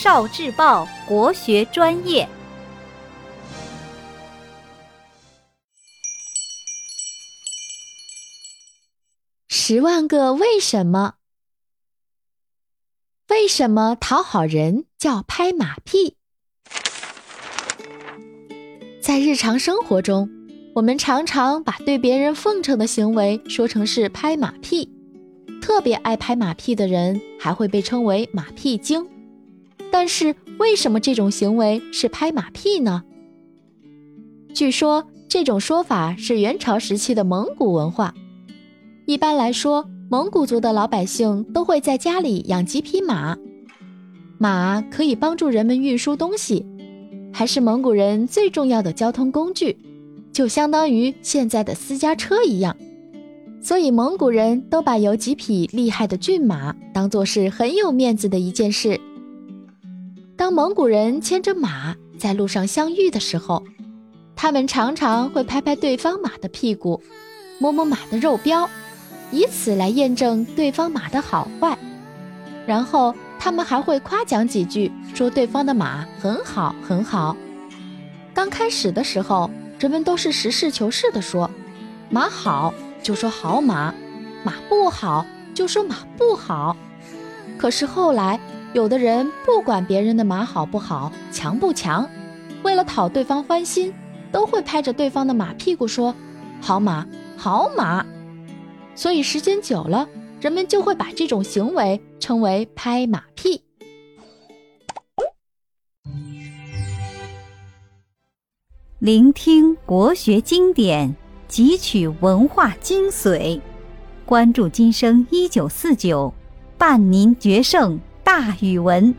少智报国学专业。十万个为什么？为什么讨好人叫拍马屁？在日常生活中，我们常常把对别人奉承的行为说成是拍马屁。特别爱拍马屁的人还会被称为马屁精。但是，为什么这种行为是拍马屁呢？据说，这种说法是元朝时期的蒙古文化。一般来说，蒙古族的老百姓都会在家里养几匹马，马可以帮助人们运输东西，还是蒙古人最重要的交通工具，就相当于现在的私家车一样。所以，蒙古人都把有几匹厉害的骏马当做是很有面子的一件事。蒙古人牵着马在路上相遇的时候，他们常常会拍拍对方马的屁股，摸摸马的肉膘。以此来验证对方马的好坏，然后他们还会夸奖几句，说对方的马很好很好。刚开始的时候，人们都是实事求是的说，马好就说好马，马不好就说马不好。可是后来，有的人不管别人的马好不好，强不强，为了讨对方欢心，都会拍着对方的马屁股说，好马好马。所以时间久了，人们就会把这种行为称为拍马屁。聆听国学经典，汲取文化精髓，关注今生一九四九，伴您决胜大语文。